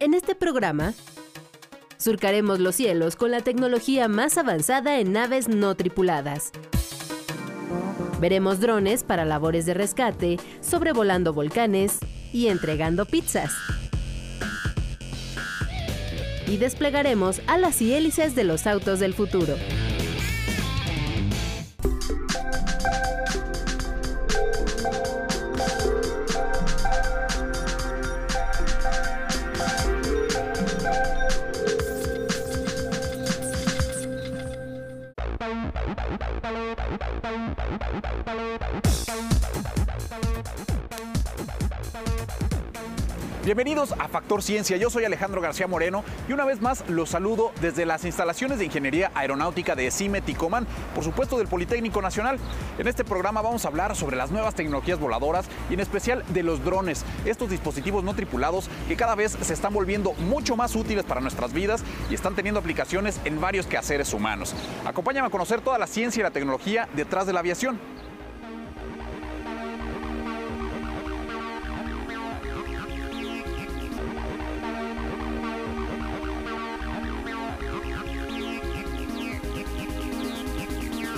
En este programa, surcaremos los cielos con la tecnología más avanzada en naves no tripuladas. Veremos drones para labores de rescate, sobrevolando volcanes y entregando pizzas. Y desplegaremos alas y hélices de los autos del futuro. Bienvenidos a Factor Ciencia, yo soy Alejandro García Moreno y una vez más los saludo desde las instalaciones de Ingeniería Aeronáutica de CIME Ticoman, por supuesto del Politécnico Nacional. En este programa vamos a hablar sobre las nuevas tecnologías voladoras y en especial de los drones, estos dispositivos no tripulados que cada vez se están volviendo mucho más útiles para nuestras vidas y están teniendo aplicaciones en varios quehaceres humanos. Acompáñame a conocer toda la ciencia y la tecnología detrás de la aviación.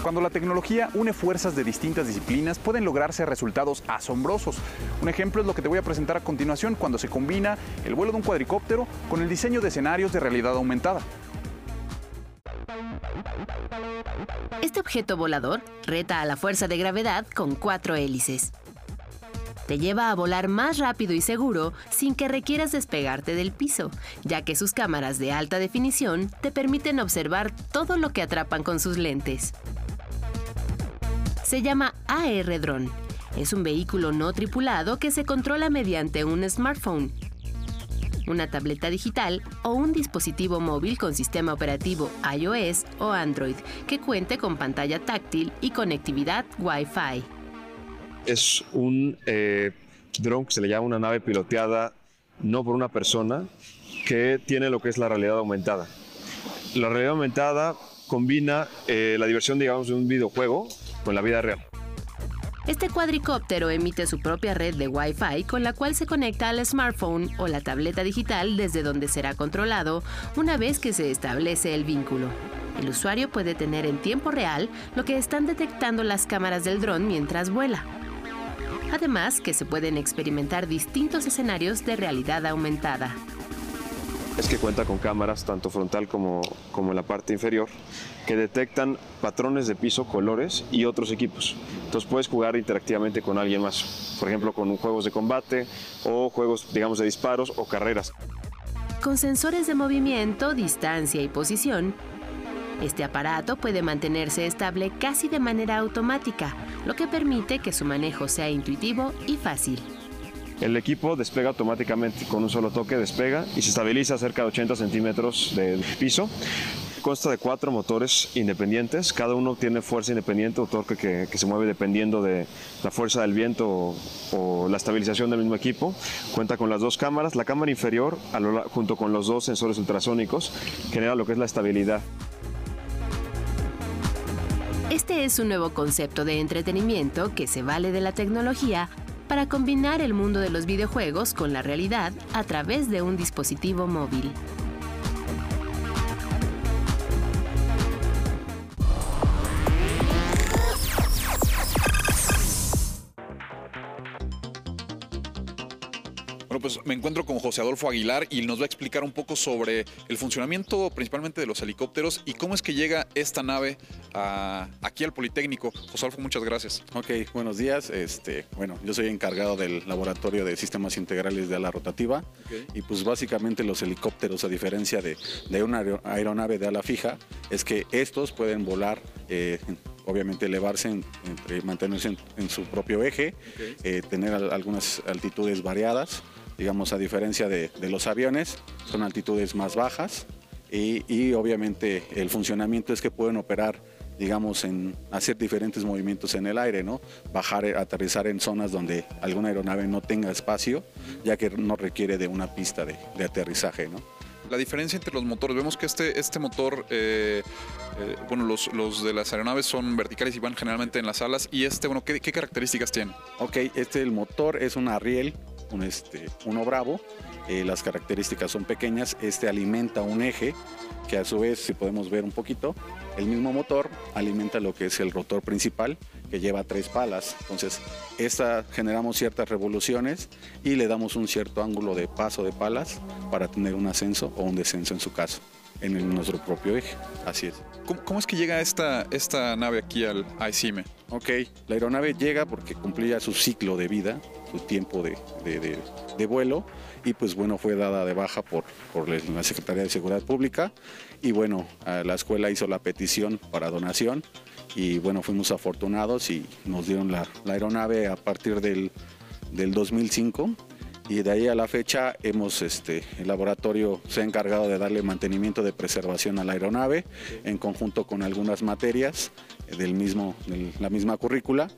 Cuando la tecnología une fuerzas de distintas disciplinas, pueden lograrse resultados asombrosos. Un ejemplo es lo que te voy a presentar a continuación cuando se combina el vuelo de un cuadricóptero con el diseño de escenarios de realidad aumentada. Este objeto volador reta a la fuerza de gravedad con cuatro hélices. Te lleva a volar más rápido y seguro sin que requieras despegarte del piso, ya que sus cámaras de alta definición te permiten observar todo lo que atrapan con sus lentes. Se llama AR Drone. Es un vehículo no tripulado que se controla mediante un smartphone, una tableta digital o un dispositivo móvil con sistema operativo iOS o Android que cuente con pantalla táctil y conectividad Wi-Fi. Es un eh, drone que se le llama una nave piloteada no por una persona que tiene lo que es la realidad aumentada. La realidad aumentada combina eh, la diversión, digamos, de un videojuego con la vida real. Este cuadricóptero emite su propia red de Wi-Fi con la cual se conecta al smartphone o la tableta digital desde donde será controlado una vez que se establece el vínculo. El usuario puede tener en tiempo real lo que están detectando las cámaras del dron mientras vuela. Además que se pueden experimentar distintos escenarios de realidad aumentada es que cuenta con cámaras tanto frontal como, como en la parte inferior que detectan patrones de piso, colores y otros equipos. Entonces puedes jugar interactivamente con alguien más, por ejemplo con juegos de combate o juegos digamos de disparos o carreras. Con sensores de movimiento, distancia y posición, este aparato puede mantenerse estable casi de manera automática, lo que permite que su manejo sea intuitivo y fácil. El equipo despega automáticamente con un solo toque, despega y se estabiliza cerca de 80 centímetros del piso. Consta de cuatro motores independientes, cada uno tiene fuerza independiente o torque que, se mueve dependiendo de la fuerza del viento o, la estabilización del mismo equipo. Cuenta con las dos cámaras, la cámara inferior junto con los dos sensores ultrasónicos genera lo que es la estabilidad. Este es un nuevo concepto de entretenimiento que se vale de la tecnología para combinar el mundo de los videojuegos con la realidad a través de un dispositivo móvil. Pues me encuentro con José Adolfo Aguilar y nos va a explicar un poco sobre el funcionamiento principalmente de los helicópteros y cómo es que llega esta nave aquí al Politécnico. José Adolfo, muchas gracias. Ok, buenos días. Este, bueno, yo soy encargado del laboratorio de sistemas integrales de ala rotativa y pues básicamente los helicópteros, a diferencia de, una aeronave de ala fija, es que estos pueden volar. Eh, obviamente elevarse, mantenerse en, su propio eje, eh, tener algunas altitudes variadas digamos, a diferencia de, los aviones, son altitudes más bajas y, obviamente el funcionamiento es que pueden operar digamos, en hacer diferentes movimientos en el aire, ¿no? Bajar, aterrizar en zonas donde alguna aeronave no tenga espacio, ya que no requiere de una pista de, aterrizaje, ¿no? La diferencia entre los motores, vemos que este, este motor, eh, eh, bueno, los, los, de las aeronaves son verticales y van generalmente en las alas, y este, bueno, ¿qué, qué características tiene? Ok, este el motor es un Ariel un este, uno bravo. Eh, las características son pequeñas. Este alimenta un eje que a su vez, si podemos ver un poquito, el mismo motor alimenta lo que es el rotor principal que lleva tres palas. Entonces, esta generamos ciertas revoluciones y le damos un cierto ángulo de paso de palas para tener un ascenso o un descenso en su caso en el, nuestro propio eje. Así es. ¿Cómo, es que llega esta, esta nave aquí al ICIME? Ok, la aeronave llega porque cumplía su ciclo de vida, su tiempo de, vuelo. Y pues bueno, fue dada de baja por, por la Secretaría de Seguridad Pública. Y bueno, la escuela hizo la petición para donación. Y bueno, fuimos afortunados y nos dieron la, la aeronave a partir del, del 2005 y de ahí a la fecha hemos, este, el laboratorio se ha encargado de darle mantenimiento de preservación a la aeronave en conjunto con algunas materias del mismo, de la misma currícula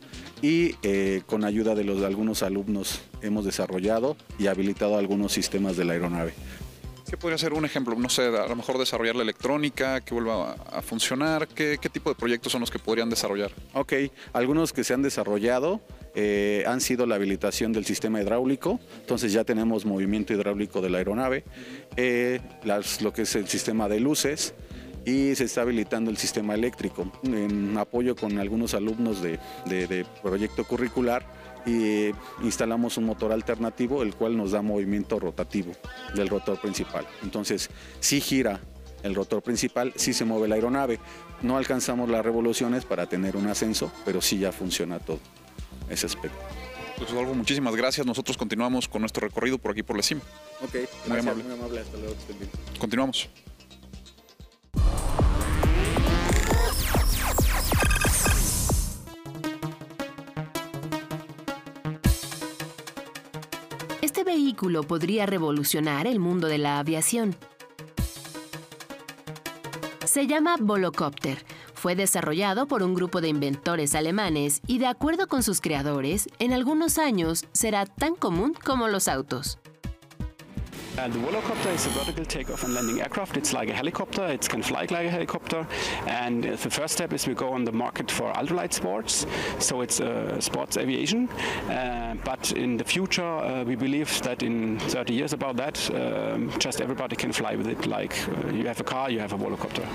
y eh, con ayuda de los de algunos alumnos hemos desarrollado y habilitado algunos sistemas de la aeronave. ¿Qué podría ser un ejemplo? No sé, a lo mejor desarrollar la electrónica, que vuelva a, funcionar. ¿Qué, ¿Qué, tipo de proyectos son los que podrían desarrollar? Ok, algunos que se han desarrollado eh, han sido la habilitación del sistema hidráulico, entonces ya tenemos movimiento hidráulico de la aeronave, eh, lo que es el sistema de luces, y se está habilitando el sistema eléctrico en apoyo con algunos alumnos de, de proyecto curricular y instalamos un motor alternativo el cual nos da movimiento rotativo del rotor principal. Entonces, si gira el rotor principal, sí se mueve la aeronave. No alcanzamos las revoluciones para tener un ascenso, pero sí ya funciona todo ese aspecto. Pues algo muchísimas gracias. Nosotros continuamos con nuestro recorrido por aquí por la CIM. Ok, muy amable. Muy amable. Hasta luego. Continuamos. Vehículo podría revolucionar el mundo de la aviación. Se llama Volocopter. Fue desarrollado por un grupo de inventores alemanes y de acuerdo con sus creadores, en algunos años será tan común como los autos. And the Volocopter is a vertical takeoff and landing aircraft. It's like a helicopter. It can fly like a helicopter. And the first step is we go on the market for ultralight sports. So it's uh, sports aviation. Uh, but in the future, uh, we believe that in 30 years about that, um, just everybody can fly with it. Like uh, you have a car, you have a Volocopter.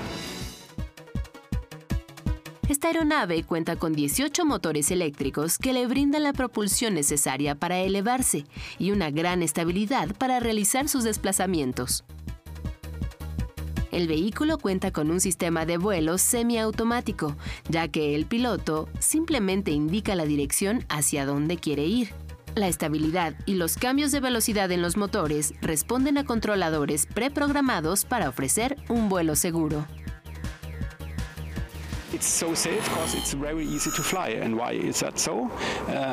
Esta aeronave cuenta con 18 motores eléctricos que le brindan la propulsión necesaria para elevarse y una gran estabilidad para realizar sus desplazamientos. El vehículo cuenta con un sistema de vuelo semiautomático, ya que el piloto simplemente indica la dirección hacia dónde quiere ir. La estabilidad y los cambios de velocidad en los motores responden a controladores preprogramados para ofrecer un vuelo seguro. It's so safe because it's very easy to fly. And why is that so?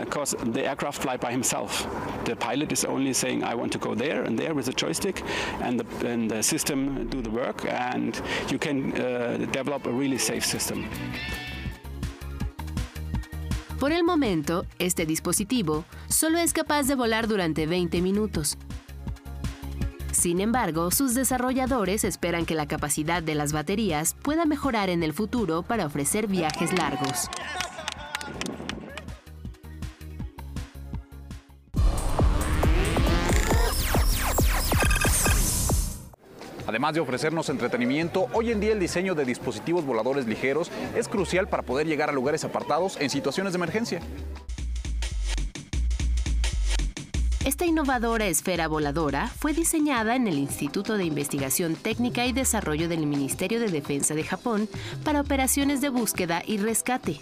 Because uh, the aircraft fly by himself. The pilot is only saying, I want to go there and there with a joystick, and the, and the system do the work, and you can uh, develop a really safe system. Por el momento, este dispositivo solo es capaz de volar durante 20 minutos, Sin embargo, sus desarrolladores esperan que la capacidad de las baterías pueda mejorar en el futuro para ofrecer viajes largos. Además de ofrecernos entretenimiento, hoy en día el diseño de dispositivos voladores ligeros es crucial para poder llegar a lugares apartados en situaciones de emergencia. Esta innovadora esfera voladora fue diseñada en el Instituto de Investigación Técnica y Desarrollo del Ministerio de Defensa de Japón para operaciones de búsqueda y rescate.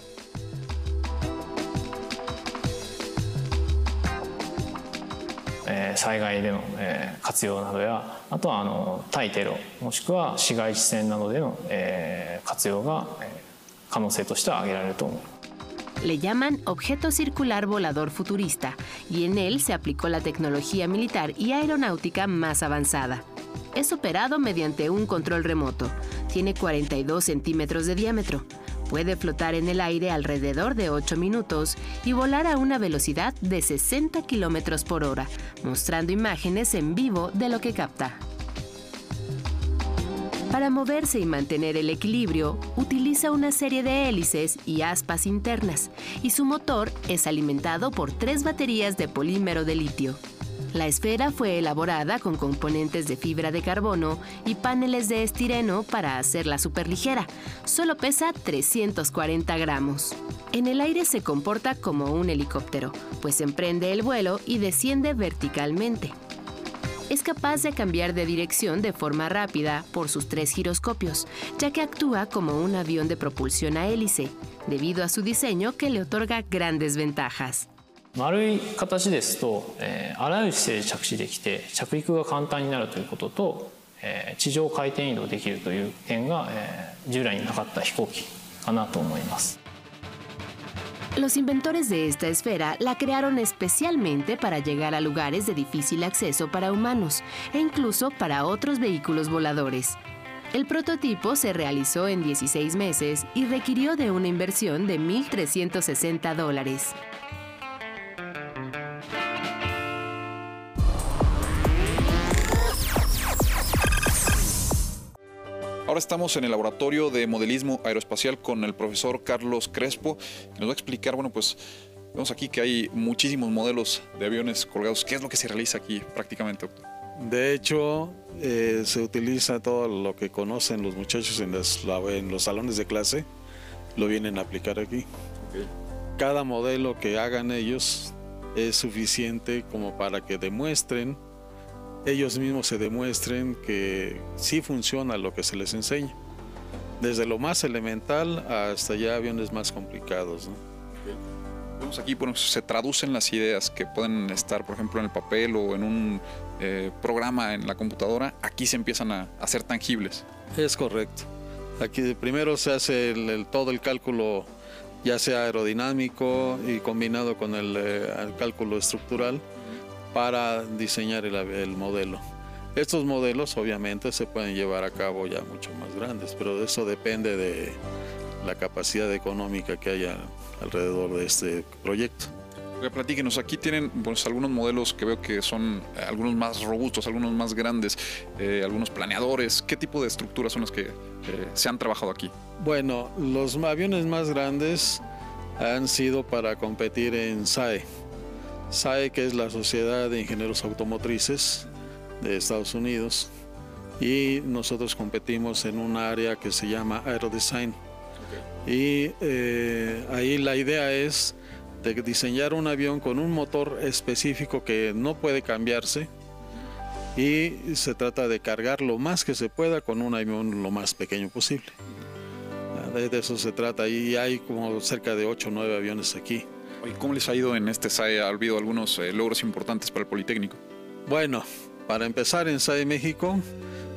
Le llaman objeto circular volador futurista y en él se aplicó la tecnología militar y aeronáutica más avanzada. Es operado mediante un control remoto. Tiene 42 centímetros de diámetro. Puede flotar en el aire alrededor de 8 minutos y volar a una velocidad de 60 kilómetros por hora, mostrando imágenes en vivo de lo que capta. Para moverse y mantener el equilibrio, utiliza una serie de hélices y aspas internas, y su motor es alimentado por tres baterías de polímero de litio. La esfera fue elaborada con componentes de fibra de carbono y paneles de estireno para hacerla superligera. Solo pesa 340 gramos. En el aire se comporta como un helicóptero, pues emprende el vuelo y desciende verticalmente Es capaz de cambiar de dirección de forma rápida por sus tres giroscopios, ya que actúa como un avión de propulsión a hélice, debido a su diseño que le otorga grandes ventajas. 丸い形ですと、えー、あらゆる姿勢で着地できて着陸が簡単になるということと、えー、地上回転移動できるという点が、えー、従来になかった飛行機かなと思います。 Los inventores de esta esfera la crearon especialmente para llegar a lugares de difícil acceso para humanos e incluso para otros vehículos voladores. El prototipo se realizó en 16 meses y requirió de una inversión de 1.360 dólares. Ahora estamos en el laboratorio de modelismo aeroespacial con el profesor Carlos Crespo, que nos va a explicar, bueno, pues vemos aquí que hay muchísimos modelos de aviones colgados. ¿Qué es lo que se realiza aquí prácticamente, doctor? De hecho, eh, se utiliza todo lo que conocen los muchachos en, en, los salones de clase, lo vienen a aplicar aquí. Cada modelo que hagan ellos es suficiente como para que demuestren ellos mismos se demuestren que sí funciona lo que se les enseña. Desde lo más elemental hasta ya aviones más complicados. Vemos aquí, se traducen las ideas que pueden estar, por ejemplo, en el papel o en un eh, programa en la computadora, aquí se empiezan a, hacer tangibles. Es correcto. Aquí primero se hace todo el cálculo, ya sea aerodinámico y combinado con el eh, cálculo estructural para diseñar el, modelo. Estos modelos obviamente se pueden llevar a cabo ya mucho más grandes, pero eso depende de la capacidad económica que haya alrededor de este proyecto. Platíquenos, aquí tienen pues, algunos modelos que veo que son eh, algunos más robustos, algunos más grandes, eh, algunos planeadores. ¿Qué tipo de estructuras son las que eh, se han trabajado aquí? Bueno, los aviones más grandes han sido para competir en SAE, SAE, que es la Sociedad de Ingenieros Automotrices de Estados Unidos, y nosotros competimos en un área que se llama Aerodesign. Y eh, ahí la idea es de diseñar un avión con un motor específico que no puede cambiarse y se trata de cargar lo más que se pueda con un avión lo más pequeño posible. De eso se trata y hay como cerca de 8 o 9 aviones aquí. ¿Y cómo les ha ido en este SAE? ¿Ha habido algunos eh, logros importantes para el Politécnico? Bueno, para empezar en SAE México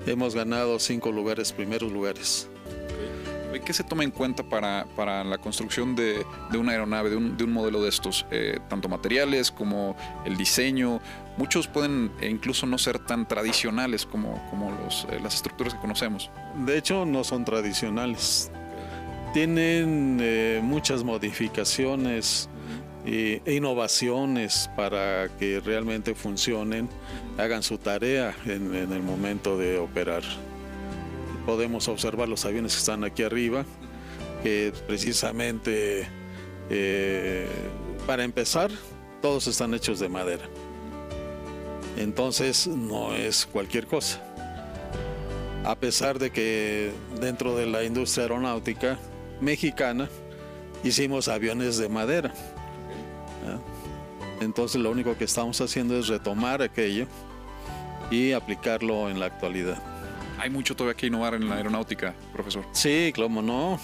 hemos ganado cinco lugares, primeros lugares. ¿Qué se toma en cuenta para, para la construcción de, de, una aeronave, de un, de un modelo de estos? Eh, tanto materiales como el diseño. Muchos pueden e incluso no ser tan tradicionales como, como los, eh, las estructuras que conocemos. De hecho, no son tradicionales. Tienen muchas modificaciones e innovaciones para que realmente funcionen, hagan su tarea en, el momento de operar. Podemos observar los aviones que están aquí arriba, que precisamente eh, para empezar, todos están hechos de madera. Entonces no es cualquier cosa. A pesar de que dentro de la industria aeronáutica mexicana hicimos aviones de madera, entonces lo único que estamos haciendo es retomar aquello y aplicarlo en la actualidad. Hay mucho todavía que innovar en la aeronáutica, profesor. Sí, como no,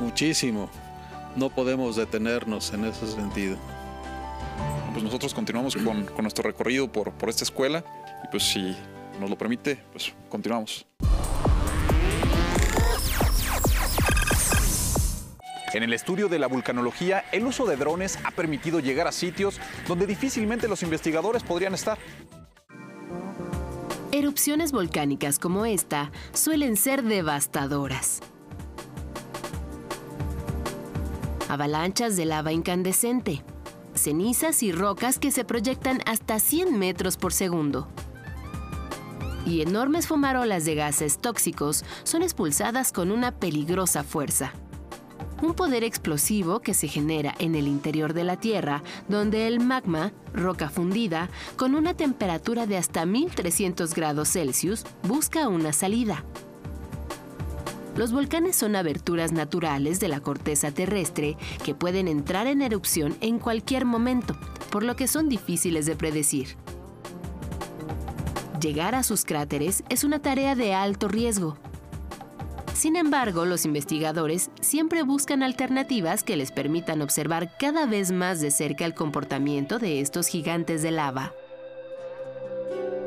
muchísimo. No podemos detenernos en ese sentido. Pues nosotros continuamos con, con nuestro recorrido por, por esta escuela y pues si nos lo permite, pues continuamos. En el estudio de la vulcanología, el uso de drones ha permitido llegar a sitios donde difícilmente los investigadores podrían estar. Erupciones volcánicas como esta suelen ser devastadoras. Avalanchas de lava incandescente, cenizas y rocas que se proyectan hasta 100 metros por segundo. Y enormes fumarolas de gases tóxicos son expulsadas con una peligrosa fuerza. Un poder explosivo que se genera en el interior de la Tierra, donde el magma, roca fundida, con una temperatura de hasta 1300 grados Celsius, busca una salida. Los volcanes son aberturas naturales de la corteza terrestre que pueden entrar en erupción en cualquier momento, por lo que son difíciles de predecir. Llegar a sus cráteres es una tarea de alto riesgo. Sin embargo, los investigadores siempre buscan alternativas que les permitan observar cada vez más de cerca el comportamiento de estos gigantes de lava.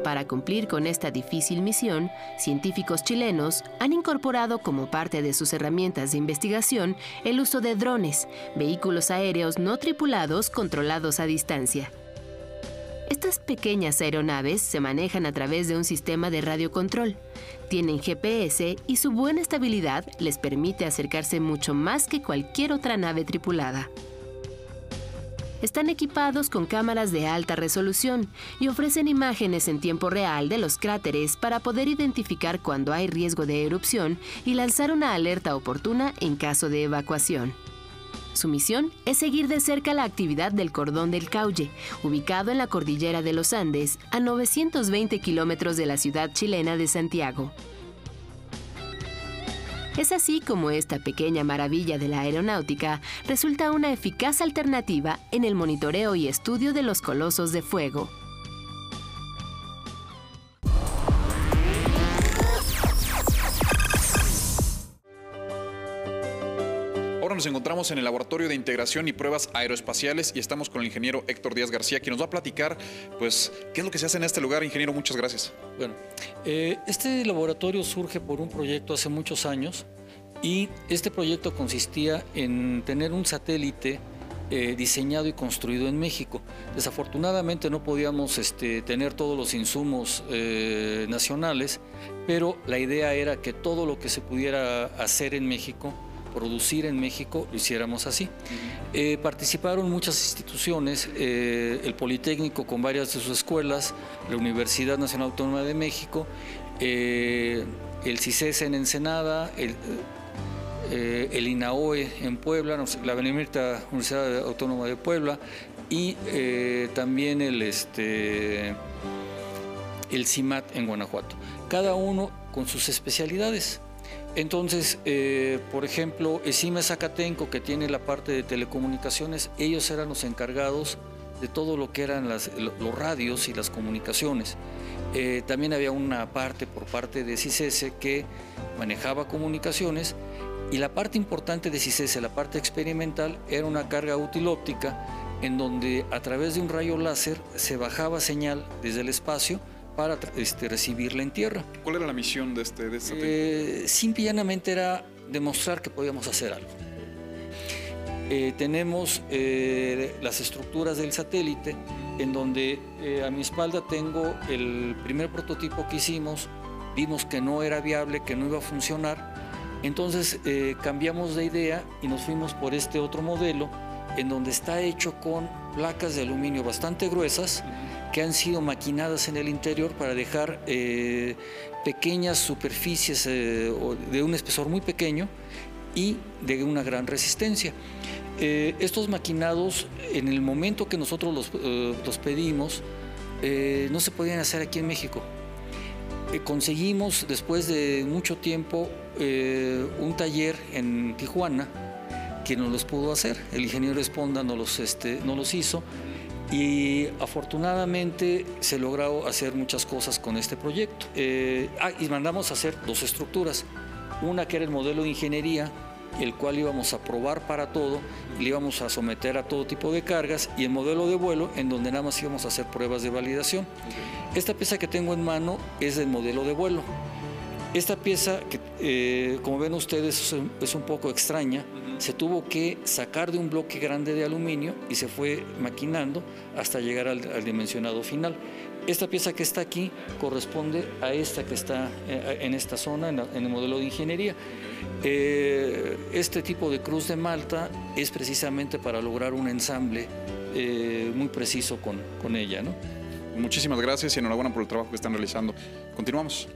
Para cumplir con esta difícil misión, científicos chilenos han incorporado como parte de sus herramientas de investigación el uso de drones, vehículos aéreos no tripulados controlados a distancia. Estas pequeñas aeronaves se manejan a través de un sistema de radiocontrol. Tienen GPS y su buena estabilidad les permite acercarse mucho más que cualquier otra nave tripulada están equipados con cámaras de alta resolución y ofrecen imágenes en tiempo real de los cráteres para poder identificar cuando hay riesgo de erupción y lanzar una alerta oportuna en caso de evacuación. Su misión es seguir de cerca la actividad del Cordón del Cauye, ubicado en la cordillera de los Andes, a 920 kilómetros de la ciudad chilena de Santiago. Es así como esta pequeña maravilla de la aeronáutica resulta una eficaz alternativa en el monitoreo y estudio de los colosos de fuego. Nos encontramos en el Laboratorio de Integración y Pruebas Aeroespaciales y estamos con el ingeniero Héctor Díaz García, quien nos va a platicar, pues, qué es lo que se hace en este lugar. Ingeniero, muchas gracias. Bueno, eh, este laboratorio surge por un proyecto hace muchos años y este proyecto consistía en tener un satélite eh, diseñado y construido en México. Desafortunadamente no podíamos este, tener todos los insumos eh, nacionales, pero la idea era que todo lo que se pudiera hacer en México, producir en México, lo hiciéramos así. Eh, participaron muchas instituciones, el Politécnico con varias de sus escuelas, la Universidad Nacional Autónoma de México, el CICES en Ensenada, el, eh, el INAOE en Puebla, la Benemérita Universidad Autónoma de Puebla y eh, también este, el CIMAT en Guanajuato. Cada uno con sus especialidades. Entonces, eh, por ejemplo, el CIMA Zacatenco, que tiene la parte de telecomunicaciones, ellos eran los encargados de todo lo que eran los radios y las comunicaciones. también había una parte por parte de CICESE que manejaba comunicaciones y la parte importante de CICESE, la parte experimental, era una carga útil óptica en donde a través de un rayo láser se bajaba señal desde el espacio para este, recibirla en tierra. ¿Cuál era la misión de este, de este eh, Simple y llanamente era demostrar que podíamos hacer algo. Eh, tenemos eh, las estructuras del satélite, en donde eh, a mi espalda tengo el primer prototipo que hicimos, vimos que no era viable, que no iba a funcionar, entonces cambiamos de idea y nos fuimos por este otro modelo en donde está hecho con placas de aluminio bastante gruesas que han sido maquinadas en el interior para dejar eh, pequeñas superficies eh, de un espesor muy pequeño y de una gran resistencia. estos maquinados, en el momento que nosotros los, los pedimos, no se podían hacer aquí en México. conseguimos después de mucho tiempo eh, un taller en Tijuana que no los pudo hacer. El ingeniero Esponda no los, este, no los hizo y afortunadamente se logró hacer muchas cosas con este proyecto. Eh, ah, y mandamos a hacer dos estructuras. Una que era el modelo de ingeniería, el cual íbamos a probar para todo, le íbamos a someter a todo tipo de cargas, y el modelo de vuelo, en donde nada más íbamos a hacer pruebas de validación. Esta pieza que tengo en mano es del modelo de vuelo. Esta pieza, que eh, como ven ustedes es un poco extraña, se tuvo que sacar de un bloque grande de aluminio y se fue maquinando hasta llegar al, dimensionado final. Esta pieza que está aquí corresponde a esta que está eh, en esta zona, en, el modelo de ingeniería. Eh, este tipo de cruz de Malta es precisamente para lograr un ensamble muy preciso con, con ella. ¿no? Muchísimas gracias y enhorabuena por el trabajo que están realizando. Continuamos.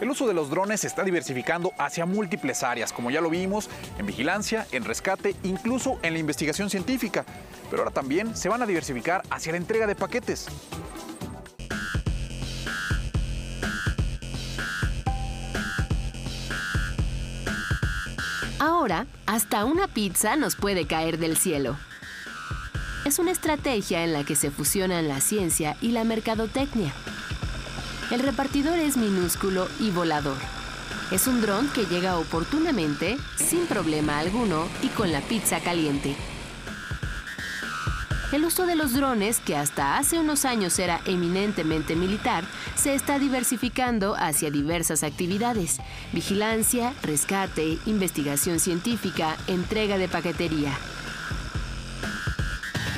El uso de los drones se está diversificando hacia múltiples áreas, como ya lo vimos, en vigilancia, en rescate, incluso en la investigación científica. Pero ahora también se van a diversificar hacia la entrega de paquetes. Ahora, hasta una pizza nos puede caer del cielo. Es una estrategia en la que se fusionan la ciencia y la mercadotecnia. El repartidor es minúsculo y volador. Es un dron que llega oportunamente, sin problema alguno y con la pizza caliente. El uso de los drones, que hasta hace unos años era eminentemente militar, se está diversificando hacia diversas actividades. Vigilancia, rescate, investigación científica, entrega de paquetería.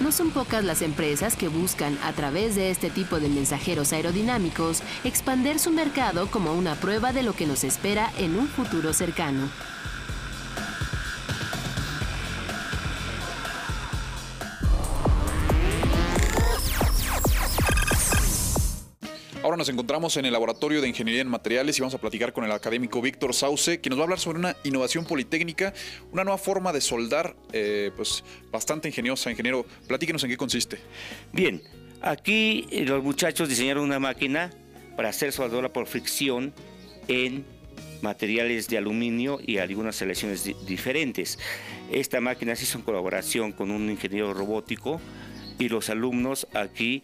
No son pocas las empresas que buscan, a través de este tipo de mensajeros aerodinámicos, expander su mercado como una prueba de lo que nos espera en un futuro cercano. Nos encontramos en el Laboratorio de Ingeniería en Materiales y vamos a platicar con el académico Víctor Sauce, quien nos va a hablar sobre una innovación politécnica, una nueva forma de soldar, eh, pues bastante ingeniosa. Ingeniero, platíquenos en qué consiste. Bien, aquí eh, los muchachos diseñaron una máquina para hacer soldadura por fricción en materiales de aluminio y algunas selecciones di- diferentes. Esta máquina se hizo en colaboración con un ingeniero robótico y los alumnos aquí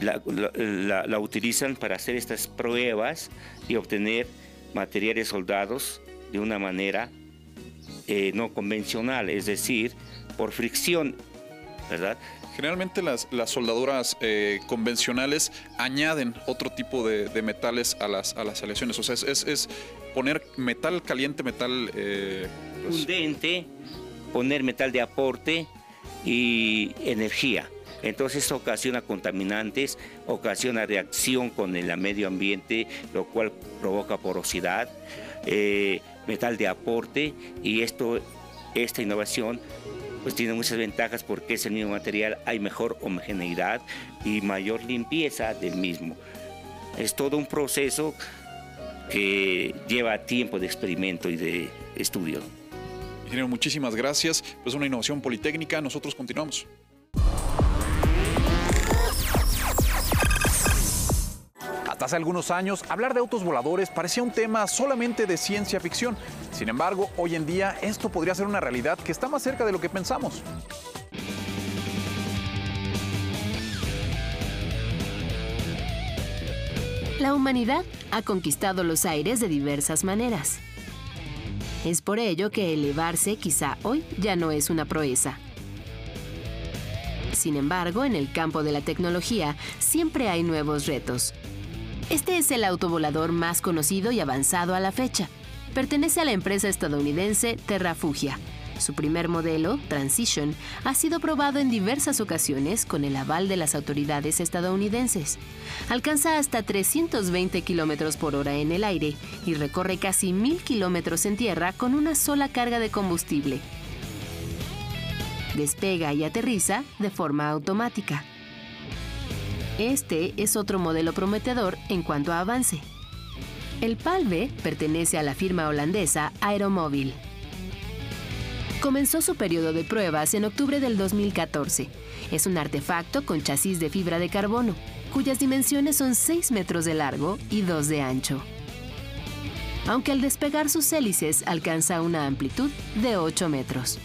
la, la- la- utilizan para hacer estas pruebas y obtener materiales soldados de una manera eh, no convencional, es decir, por fricción, ¿verdad? Generalmente las, las soldaduras eh, convencionales añaden otro tipo de, de metales a las, a las aleaciones. O sea, es, es- es poner metal caliente, metal... eh, pues, fundente, poner metal de aporte y energía. Entonces ocasiona contaminantes, ocasiona reacción con el medio ambiente, lo cual provoca porosidad, eh, metal de aporte y esto, esta innovación pues tiene muchas ventajas porque es el mismo material, hay mejor homogeneidad y mayor limpieza del mismo. Es todo un proceso que lleva tiempo de experimento y de estudio. ingeniero, muchísimas gracias. Pues una innovación politécnica. Nosotros continuamos. Hace algunos años, hablar de autos voladores parecía un tema solamente de ciencia ficción. Sin embargo, hoy en día esto podría ser una realidad que está más cerca de lo que pensamos. La humanidad ha conquistado los aires de diversas maneras. Es por ello que elevarse quizá hoy ya no es una proeza. Sin embargo, en el campo de la tecnología siempre hay nuevos retos. Este es el autovolador más conocido y avanzado a la fecha. Pertenece a la empresa estadounidense Terrafugia. Su primer modelo, Transition, ha sido probado en diversas ocasiones con el aval de las autoridades estadounidenses. Alcanza hasta 320 kilómetros por hora en el aire y recorre casi 1000 kilómetros en tierra con una sola carga de combustible. Despega y aterriza de forma automática. Este es otro modelo prometedor en cuanto a avance. El Palve pertenece a la firma holandesa Aeromóvil. Comenzó su periodo de pruebas en octubre del 2014. Es un artefacto con chasis de fibra de carbono, cuyas dimensiones son 6 metros de largo y 2 de ancho. Aunque al despegar sus hélices alcanza una amplitud de 8 metros.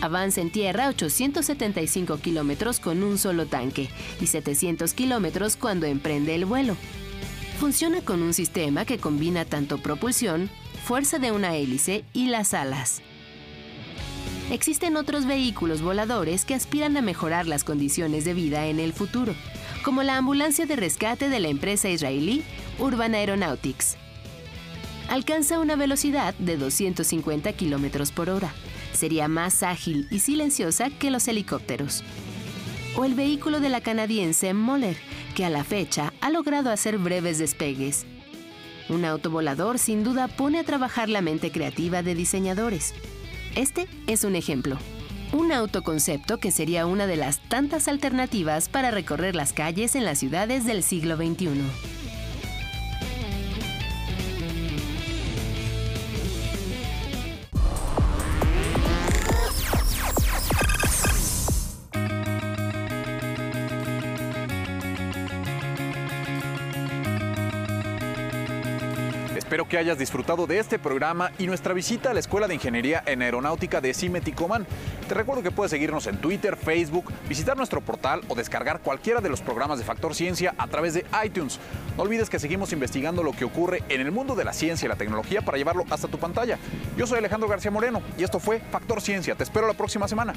Avanza en tierra 875 kilómetros con un solo tanque y 700 kilómetros cuando emprende el vuelo. Funciona con un sistema que combina tanto propulsión, fuerza de una hélice y las alas. Existen otros vehículos voladores que aspiran a mejorar las condiciones de vida en el futuro, como la ambulancia de rescate de la empresa israelí Urban Aeronautics. Alcanza una velocidad de 250 kilómetros por hora. Sería más ágil y silenciosa que los helicópteros. O el vehículo de la canadiense Moller, que a la fecha ha logrado hacer breves despegues. Un autovolador sin duda pone a trabajar la mente creativa de diseñadores. Este es un ejemplo. Un autoconcepto que sería una de las tantas alternativas para recorrer las calles en las ciudades del siglo XXI. Que hayas disfrutado de este programa y nuestra visita a la Escuela de Ingeniería en Aeronáutica de Cimeticoman. Te recuerdo que puedes seguirnos en Twitter, Facebook, visitar nuestro portal o descargar cualquiera de los programas de Factor Ciencia a través de iTunes. No olvides que seguimos investigando lo que ocurre en el mundo de la ciencia y la tecnología para llevarlo hasta tu pantalla. Yo soy Alejandro García Moreno y esto fue Factor Ciencia. Te espero la próxima semana.